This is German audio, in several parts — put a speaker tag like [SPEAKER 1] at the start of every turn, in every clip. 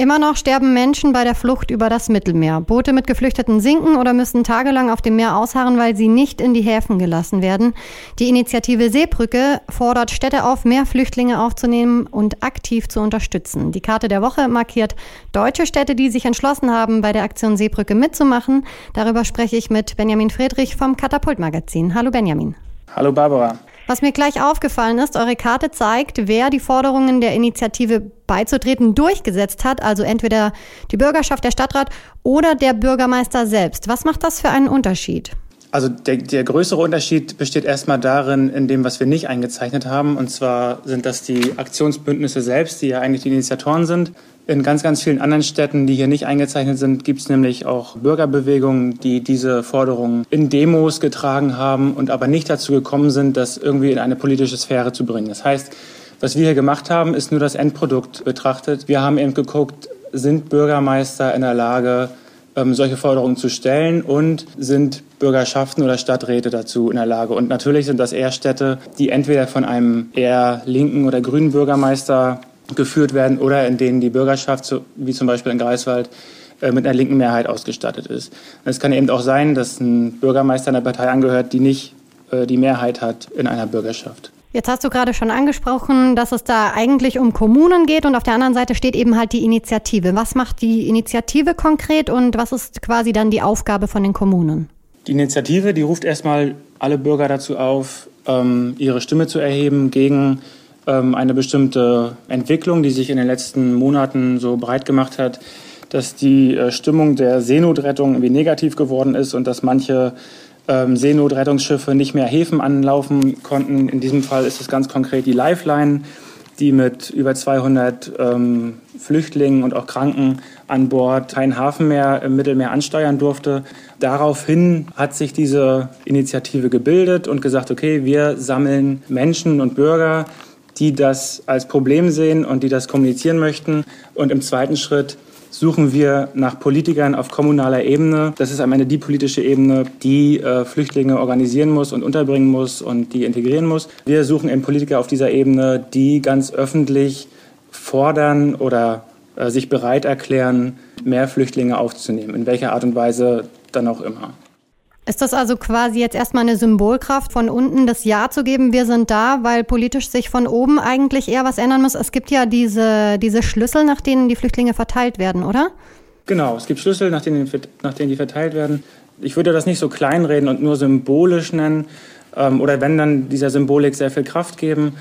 [SPEAKER 1] Immer noch sterben Menschen bei der Flucht über das Mittelmeer. Boote mit Geflüchteten sinken oder müssen tagelang auf dem Meer ausharren, weil sie nicht in die Häfen gelassen werden. Die Initiative Seebrücke fordert Städte auf, mehr Flüchtlinge aufzunehmen und aktiv zu unterstützen. Die Karte der Woche markiert deutsche Städte, die sich entschlossen haben, bei der Aktion Seebrücke mitzumachen. Darüber spreche ich mit Benjamin Friedrich vom Katapult Magazin. Hallo Benjamin.
[SPEAKER 2] Hallo Barbara.
[SPEAKER 1] Was mir gleich aufgefallen ist, eure Karte zeigt, wer die Forderungen der Initiative beizutreten durchgesetzt hat, also entweder die Bürgerschaft, der Stadtrat oder der Bürgermeister selbst. Was macht das für einen Unterschied?
[SPEAKER 2] Also der, der größere Unterschied besteht erstmal darin, in dem, was wir nicht eingezeichnet haben. Und zwar sind das die Aktionsbündnisse selbst, die ja eigentlich die Initiatoren sind. In ganz, ganz vielen anderen Städten, die hier nicht eingezeichnet sind, gibt es nämlich auch Bürgerbewegungen, die diese Forderungen in Demos getragen haben und aber nicht dazu gekommen sind, das irgendwie in eine politische Sphäre zu bringen. Das heißt, was wir hier gemacht haben, ist nur das Endprodukt betrachtet. Wir haben eben geguckt, sind Bürgermeister in der Lage, ähm, solche Forderungen zu stellen und sind Bürgerschaften oder Stadträte dazu in der Lage. Und natürlich sind das eher Städte, die entweder von einem eher linken oder grünen Bürgermeister geführt werden oder in denen die Bürgerschaft, wie zum Beispiel in Greifswald, äh, mit einer linken Mehrheit ausgestattet ist. Es kann eben auch sein, dass ein Bürgermeister einer Partei angehört, die nicht äh, die Mehrheit hat in einer Bürgerschaft.
[SPEAKER 1] Jetzt hast du gerade schon angesprochen, dass es da eigentlich um Kommunen geht und auf der anderen Seite steht eben halt die Initiative. Was macht die Initiative konkret und was ist quasi dann die Aufgabe von den Kommunen?
[SPEAKER 2] Die Initiative, die ruft erstmal alle Bürger dazu auf, ähm, ihre Stimme zu erheben gegen ähm, eine bestimmte Entwicklung, die sich in den letzten Monaten so breit gemacht hat, dass die äh, Stimmung der Seenotrettung irgendwie negativ geworden ist und dass manche ähm, Seenotrettungsschiffe nicht mehr Häfen anlaufen konnten. In diesem Fall ist es ganz konkret die Lifeline, die mit über 200 ähm, Flüchtlingen und auch Kranken an Bord keinen Hafen mehr im Mittelmeer ansteuern durfte. Daraufhin hat sich diese Initiative gebildet und gesagt, okay, wir sammeln Menschen und Bürger, die das als Problem sehen und die das kommunizieren möchten. Und im zweiten Schritt suchen wir nach Politikern auf kommunaler Ebene. Das ist am Ende die politische Ebene, die äh, Flüchtlinge organisieren muss und unterbringen muss und die integrieren muss. Wir suchen eben Politiker auf dieser Ebene, die ganz öffentlich fordern oder äh, sich bereit erklären, mehr Flüchtlinge aufzunehmen, in welcher Art und Weise dann auch immer.
[SPEAKER 1] Ist das also quasi jetzt erstmal eine Symbolkraft, von unten das Ja zu geben, wir sind da, weil politisch sich von oben eigentlich eher was ändern muss? Es gibt ja diese, diese Schlüssel, nach denen die Flüchtlinge verteilt werden, oder?
[SPEAKER 2] Genau, es gibt Schlüssel, nach denen, nach denen die verteilt werden. Ich würde das nicht so kleinreden und nur symbolisch nennen ähm, oder wenn dann dieser Symbolik sehr viel Kraft geben.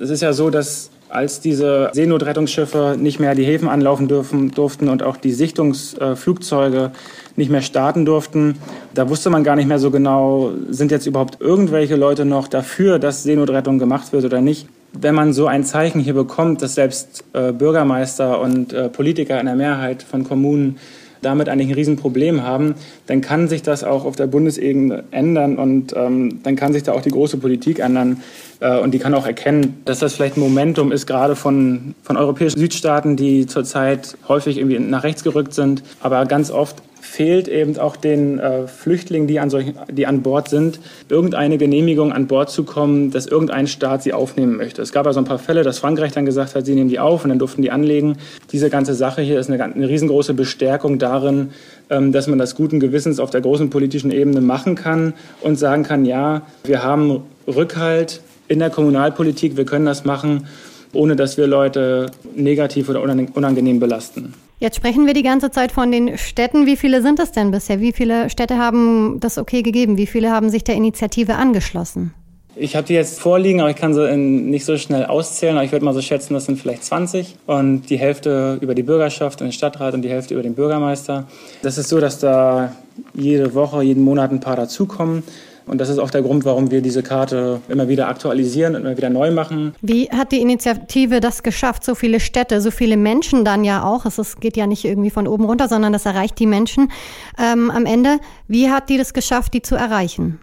[SPEAKER 2] Es ist ja so, dass als diese Seenotrettungsschiffe nicht mehr die Häfen anlaufen dürfen, durften und auch die Sichtungsflugzeuge nicht mehr starten durften, da wusste man gar nicht mehr so genau, sind jetzt überhaupt irgendwelche Leute noch dafür, dass Seenotrettung gemacht wird oder nicht. Wenn man so ein Zeichen hier bekommt, dass selbst äh, Bürgermeister und äh, Politiker in der Mehrheit von Kommunen damit eigentlich ein Riesenproblem haben, dann kann sich das auch auf der Bundesebene ändern und ähm, dann kann sich da auch die große Politik ändern äh, und die kann auch erkennen, dass das vielleicht ein Momentum ist, gerade von, von europäischen Südstaaten, die zurzeit häufig irgendwie nach rechts gerückt sind, aber ganz oft fehlt eben auch den äh, Flüchtlingen, die an, solchen, die an Bord sind, irgendeine Genehmigung an Bord zu kommen, dass irgendein Staat sie aufnehmen möchte. Es gab also ein paar Fälle, dass Frankreich dann gesagt hat, sie nehmen die auf und dann durften die anlegen. Diese ganze Sache hier ist eine, eine riesengroße Bestärkung darin, ähm, dass man das guten Gewissens auf der großen politischen Ebene machen kann und sagen kann, ja, wir haben Rückhalt in der Kommunalpolitik, wir können das machen, ohne dass wir Leute negativ oder unangenehm belasten.
[SPEAKER 1] Jetzt sprechen wir die ganze Zeit von den Städten. Wie viele sind es denn bisher? Wie viele Städte haben das okay gegeben? Wie viele haben sich der Initiative angeschlossen?
[SPEAKER 2] Ich habe die jetzt vorliegen, aber ich kann sie nicht so schnell auszählen. Aber ich würde mal so schätzen, das sind vielleicht 20 und die Hälfte über die Bürgerschaft und den Stadtrat und die Hälfte über den Bürgermeister. Das ist so, dass da jede Woche, jeden Monat ein paar dazukommen. Und das ist auch der Grund, warum wir diese Karte immer wieder aktualisieren und immer wieder neu machen.
[SPEAKER 1] Wie hat die Initiative das geschafft, so viele Städte, so viele Menschen dann ja auch? Es geht ja nicht irgendwie von oben runter, sondern das erreicht die Menschen ähm, am Ende. Wie hat die das geschafft, die zu erreichen?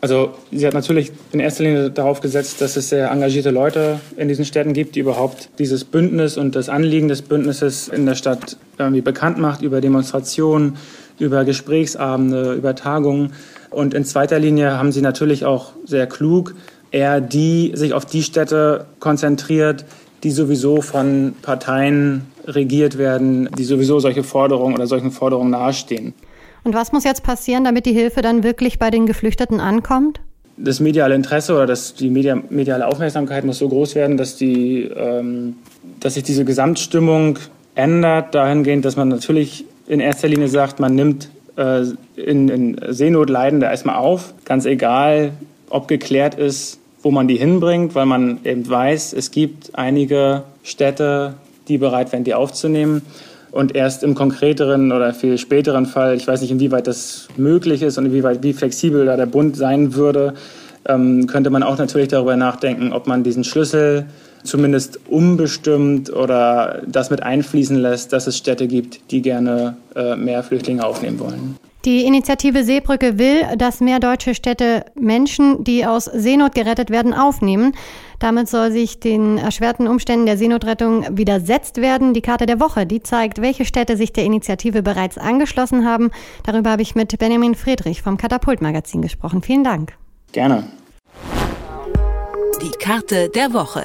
[SPEAKER 2] Also sie hat natürlich in erster Linie darauf gesetzt, dass es sehr engagierte Leute in diesen Städten gibt, die überhaupt dieses Bündnis und das Anliegen des Bündnisses in der Stadt irgendwie bekannt macht über Demonstrationen, über Gesprächsabende, über Tagungen. Und in zweiter Linie haben sie natürlich auch sehr klug eher die sich auf die Städte konzentriert, die sowieso von Parteien regiert werden, die sowieso solche Forderungen oder solchen Forderungen nahestehen.
[SPEAKER 1] Und was muss jetzt passieren, damit die Hilfe dann wirklich bei den Geflüchteten ankommt?
[SPEAKER 2] Das mediale Interesse oder das, die mediale Aufmerksamkeit muss so groß werden, dass, die, ähm, dass sich diese Gesamtstimmung ändert, dahingehend, dass man natürlich in erster Linie sagt, man nimmt äh, in, in Seenot Leidende erstmal auf, ganz egal, ob geklärt ist, wo man die hinbringt, weil man eben weiß, es gibt einige Städte, die bereit wären, die aufzunehmen. Und erst im konkreteren oder viel späteren Fall, ich weiß nicht, inwieweit das möglich ist und inwieweit wie flexibel da der Bund sein würde, ähm, könnte man auch natürlich darüber nachdenken, ob man diesen Schlüssel zumindest umbestimmt oder das mit einfließen lässt, dass es Städte gibt, die gerne äh, mehr Flüchtlinge aufnehmen wollen.
[SPEAKER 1] Die Initiative Seebrücke will, dass mehr deutsche Städte Menschen, die aus Seenot gerettet werden, aufnehmen. Damit soll sich den erschwerten Umständen der Seenotrettung widersetzt werden. Die Karte der Woche, die zeigt, welche Städte sich der Initiative bereits angeschlossen haben. Darüber habe ich mit Benjamin Friedrich vom Katapult Magazin gesprochen. Vielen Dank.
[SPEAKER 2] Gerne.
[SPEAKER 3] Die Karte der Woche.